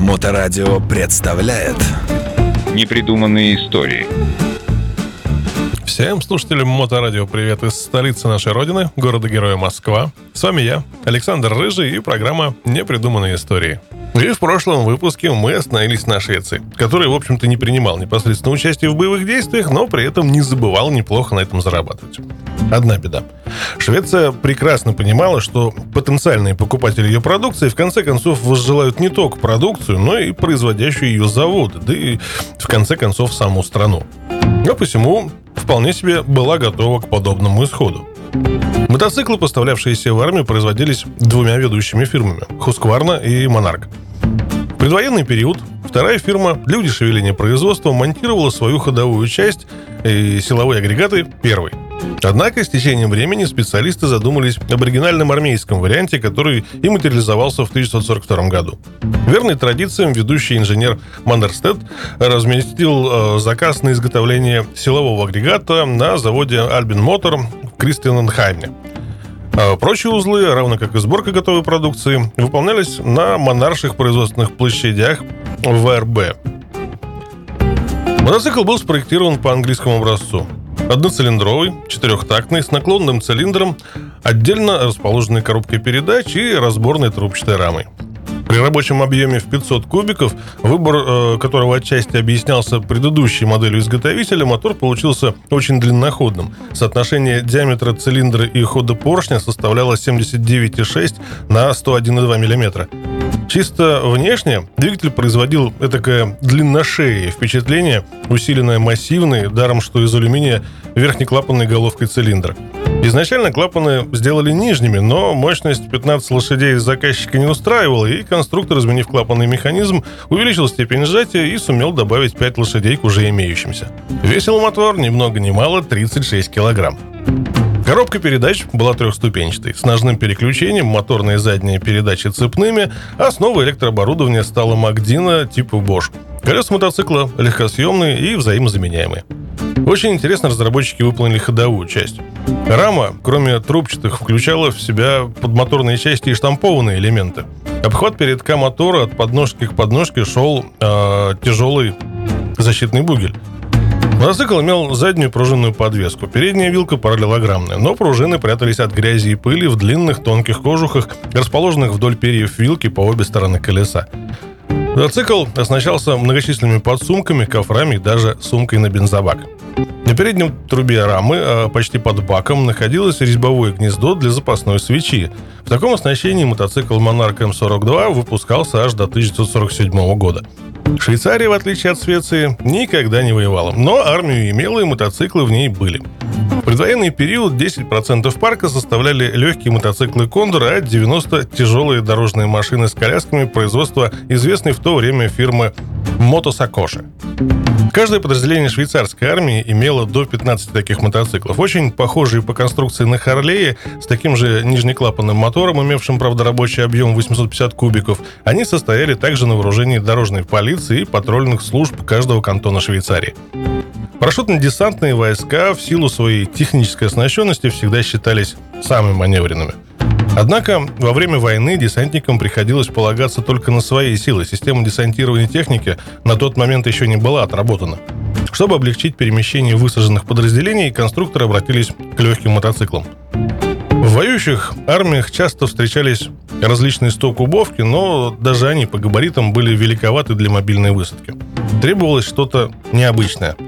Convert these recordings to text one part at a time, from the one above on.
Моторадио представляет Непридуманные истории Всем слушателям Моторадио привет из столицы нашей родины, города-героя Москва. С вами я, Александр Рыжий и программа «Непридуманные истории». И в прошлом выпуске мы остановились на Швеции, который, в общем-то, не принимал непосредственно участие в боевых действиях, но при этом не забывал неплохо на этом зарабатывать. Одна беда. Швеция прекрасно понимала, что потенциальные покупатели ее продукции в конце концов возжелают не только продукцию, но и производящие ее заводы, да и в конце концов саму страну. А посему вполне себе была готова к подобному исходу. Мотоциклы, поставлявшиеся в армию, производились двумя ведущими фирмами – Хускварна и Монарк. В предвоенный период вторая фирма для удешевления производства монтировала свою ходовую часть и силовые агрегаты первой. Однако с течением времени специалисты задумались об оригинальном армейском варианте, который и материализовался в 1942 году. Верный традициям ведущий инженер Мандерстед разместил э, заказ на изготовление силового агрегата на заводе Альбин Мотор в Кристианенхайме. А прочие узлы, равно как и сборка готовой продукции, выполнялись на монарших производственных площадях ВРБ. Мотоцикл был спроектирован по английскому образцу. Одноцилиндровый, четырехтактный, с наклонным цилиндром, отдельно расположенной коробкой передач и разборной трубчатой рамой. При рабочем объеме в 500 кубиков, выбор э, которого отчасти объяснялся предыдущей моделью изготовителя, мотор получился очень длинноходным. Соотношение диаметра цилиндра и хода поршня составляло 79,6 на 101,2 мм. Чисто внешне двигатель производил этакое длинношеее впечатление, усиленное массивной, даром что из алюминия, верхнеклапанной головкой цилиндра. Изначально клапаны сделали нижними, но мощность 15 лошадей заказчика не устраивала, и конструктор, изменив клапанный механизм, увеличил степень сжатия и сумел добавить 5 лошадей к уже имеющимся. Весил мотор ни много ни мало 36 килограмм. Коробка передач была трехступенчатой, с ножным переключением, моторные задние передачи цепными, а основой электрооборудования стала Магдина типа Bosch. Колеса мотоцикла легкосъемные и взаимозаменяемые. Очень интересно разработчики выполнили ходовую часть. Рама, кроме трубчатых, включала в себя подмоторные части и штампованные элементы. Обхват передка мотора от подножки к подножке шел э, тяжелый защитный бугель. Мотоцикл имел заднюю пружинную подвеску. Передняя вилка параллелограммная, но пружины прятались от грязи и пыли в длинных тонких кожухах, расположенных вдоль перьев вилки по обе стороны колеса. Мотоцикл оснащался многочисленными подсумками, кофрами и даже сумкой на бензобак. На переднем трубе рамы, а почти под баком, находилось резьбовое гнездо для запасной свечи. В таком оснащении мотоцикл Monarch M42 выпускался аж до 1947 года. Швейцария, в отличие от Швеции, никогда не воевала, но армию имела и мотоциклы в ней были. В предвоенный период 10% парка составляли легкие мотоциклы «Кондор», а 90% – тяжелые дорожные машины с колясками производства известной в то время фирмы «Мотосакоши». Каждое подразделение швейцарской армии имело до 15 таких мотоциклов. Очень похожие по конструкции на Харлее, с таким же нижнеклапанным мотором, имевшим, правда, рабочий объем 850 кубиков. Они состояли также на вооружении дорожной полиции и патрульных служб каждого кантона Швейцарии. Парашютно-десантные войска в силу своей технической оснащенности всегда считались самыми маневренными. Однако во время войны десантникам приходилось полагаться только на свои силы. Система десантирования техники на тот момент еще не была отработана. Чтобы облегчить перемещение высаженных подразделений, конструкторы обратились к легким мотоциклам. В воюющих армиях часто встречались различные стокубовки, но даже они по габаритам были великоваты для мобильной высадки. Требовалось что-то необычное –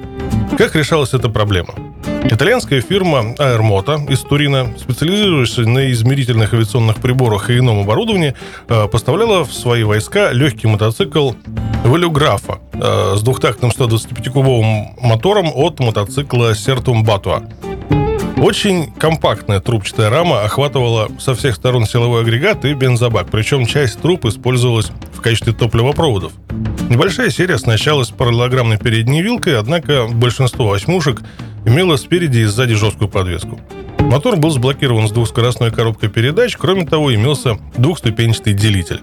как решалась эта проблема? Итальянская фирма Aermoto из Турина, специализирующаяся на измерительных авиационных приборах и ином оборудовании, э, поставляла в свои войска легкий мотоцикл Валюграфа э, с двухтактным 125-кубовым мотором от мотоцикла Sertum Batua. Очень компактная трубчатая рама охватывала со всех сторон силовой агрегат и бензобак, причем часть труб использовалась в качестве топливопроводов. Небольшая серия оснащалась параллелограммной передней вилкой, однако большинство восьмушек имело спереди и сзади жесткую подвеску. Мотор был сблокирован с двухскоростной коробкой передач, кроме того, имелся двухступенчатый делитель.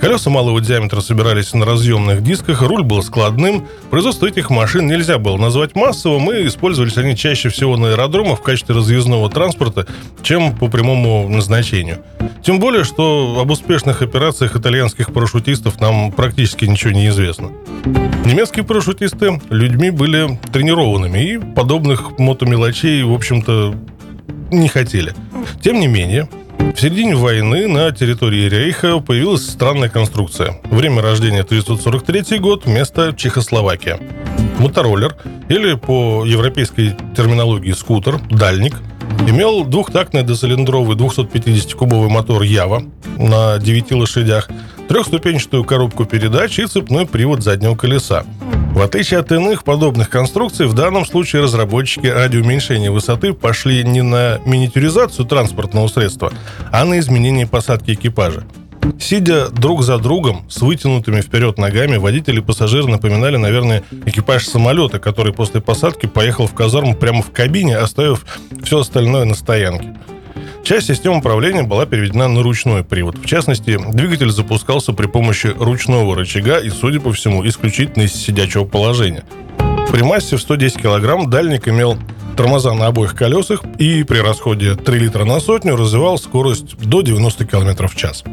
Колеса малого диаметра собирались на разъемных дисках, руль был складным. Производство этих машин нельзя было назвать массовым, и использовались они чаще всего на аэродромах в качестве разъездного транспорта, чем по прямому назначению. Тем более, что об успешных операциях итальянских парашютистов нам практически ничего не известно. Немецкие парашютисты людьми были тренированными и подобных мотомелочей, в общем-то, не хотели. Тем не менее, в середине войны на территории Рейха появилась странная конструкция. Время рождения 1943 год, место Чехословакия. Мотороллер, или по европейской терминологии скутер, дальник, имел двухтактный доцилиндровый 250-кубовый мотор Ява на 9 лошадях, трехступенчатую коробку передач и цепной привод заднего колеса. В отличие от иных подобных конструкций, в данном случае разработчики ради уменьшения высоты пошли не на миниатюризацию транспортного средства, а на изменение посадки экипажа. Сидя друг за другом с вытянутыми вперед ногами, водители и пассажиры напоминали, наверное, экипаж самолета, который после посадки поехал в казарму прямо в кабине, оставив все остальное на стоянке. Часть системы управления была переведена на ручной привод. В частности, двигатель запускался при помощи ручного рычага и, судя по всему, исключительно из сидячего положения. При массе в 110 кг дальник имел тормоза на обоих колесах и при расходе 3 литра на сотню развивал скорость до 90 км в час.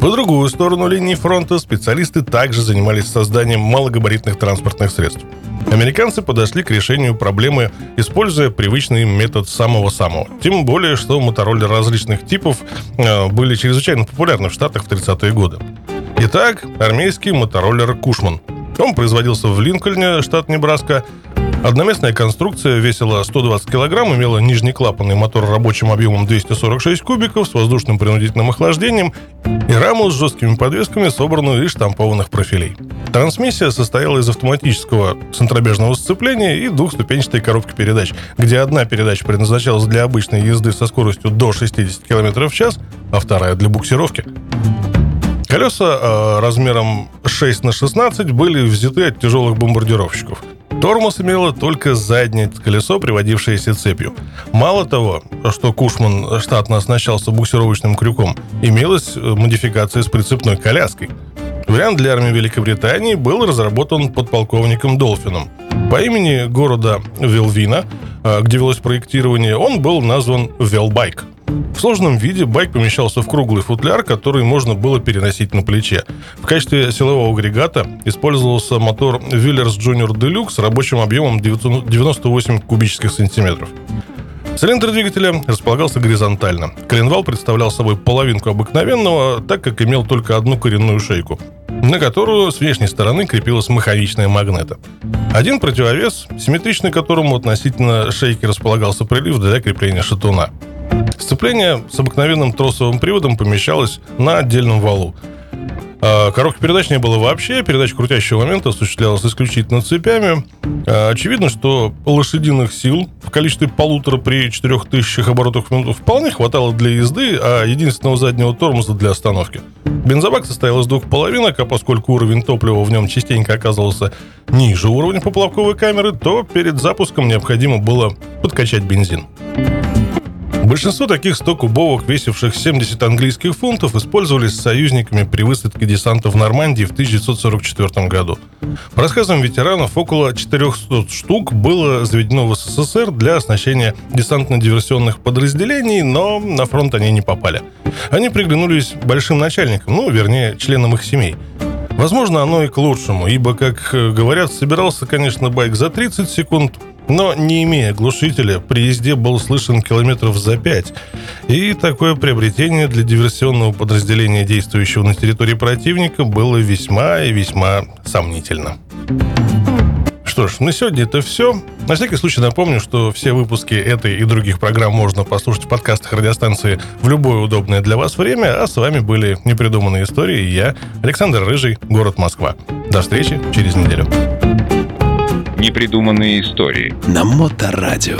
По другую сторону линии фронта специалисты также занимались созданием малогабаритных транспортных средств – Американцы подошли к решению проблемы, используя привычный метод самого-самого. Тем более, что мотороллеры различных типов э, были чрезвычайно популярны в Штатах в 30-е годы. Итак, армейский мотороллер «Кушман». Он производился в Линкольне, штат Небраска, Одноместная конструкция весила 120 килограмм, имела нижнеклапанный мотор рабочим объемом 246 кубиков с воздушным принудительным охлаждением и раму с жесткими подвесками, собранную из штампованных профилей. Трансмиссия состояла из автоматического центробежного сцепления и двухступенчатой коробки передач, где одна передача предназначалась для обычной езды со скоростью до 60 км в час, а вторая для буксировки. Колеса э, размером 6 на 16 были взяты от тяжелых бомбардировщиков – Тормоз имело только заднее колесо, приводившееся цепью. Мало того, что Кушман штатно оснащался буксировочным крюком, имелась э, модификация с прицепной коляской. Вариант для армии Великобритании был разработан подполковником Долфином. По имени города Велвина, э, где велось проектирование, он был назван Велбайк – в сложном виде байк помещался в круглый футляр, который можно было переносить на плече. В качестве силового агрегата использовался мотор Willers Junior Deluxe с рабочим объемом 98 кубических сантиметров. Цилиндр двигателя располагался горизонтально. Коленвал представлял собой половинку обыкновенного, так как имел только одну коренную шейку, на которую с внешней стороны крепилась маховичная магнета. Один противовес, симметричный которому относительно шейки располагался прилив для крепления шатуна – Сцепление с обыкновенным тросовым приводом помещалось на отдельном валу. А, коробки передач не было вообще, передача крутящего момента осуществлялась исключительно цепями. А, очевидно, что лошадиных сил в количестве полутора при 4000 оборотах в минуту вполне хватало для езды, а единственного заднего тормоза для остановки. Бензобак состоял из двух половинок, а поскольку уровень топлива в нем частенько оказывался ниже уровня поплавковой камеры, то перед запуском необходимо было подкачать бензин. Большинство таких 100-кубовок, весивших 70 английских фунтов, использовались союзниками при высадке десанта в Нормандии в 1944 году. По рассказам ветеранов, около 400 штук было заведено в СССР для оснащения десантно-диверсионных подразделений, но на фронт они не попали. Они приглянулись большим начальникам, ну, вернее, членам их семей. Возможно, оно и к лучшему, ибо, как говорят, собирался, конечно, байк за 30 секунд, но не имея глушителя, при езде был слышен километров за пять. И такое приобретение для диверсионного подразделения, действующего на территории противника, было весьма и весьма сомнительно. Что ж, на сегодня это все. На всякий случай напомню, что все выпуски этой и других программ можно послушать в подкастах радиостанции в любое удобное для вас время. А с вами были «Непридуманные истории» и я, Александр Рыжий, город Москва. До встречи через неделю непридуманные истории. На Моторадио.